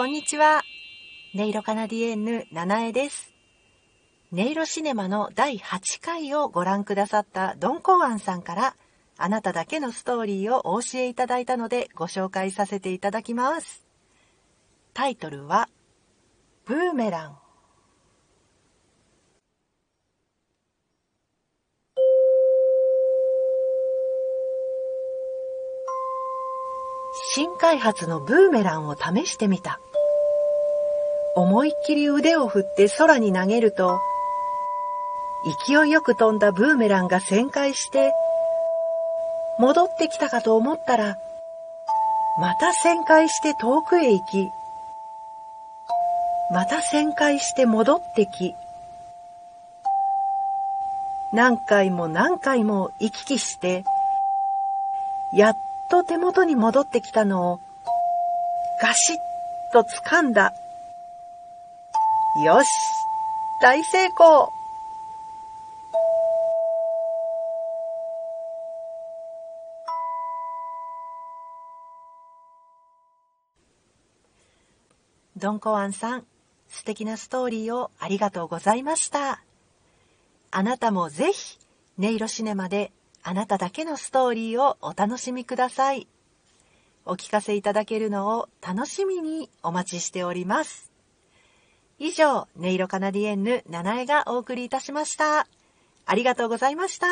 こんにちは。ネイロカナディエンヌ、ナナエです。ネイロシネマの第8回をご覧くださったドン・コーアンさんから、あなただけのストーリーをお教えいただいたのでご紹介させていただきます。タイトルは、ブーメラン。新開発のブーメランを試してみた。思いっきり腕を振って空に投げると、勢いよく飛んだブーメランが旋回して、戻ってきたかと思ったら、また旋回して遠くへ行き、また旋回して戻ってき、何回も何回も行き来して、やっと手元に戻ってきたのを、ガシッと掴んだ。よし大成功ドンコワンさん、素敵なストーリーをありがとうございました。あなたもぜひ、ネイロシネマであなただけのストーリーをお楽しみください。お聞かせいただけるのを楽しみにお待ちしております。以上、ネイロカナディエンヌ、ナナエがお送りいたしました。ありがとうございました。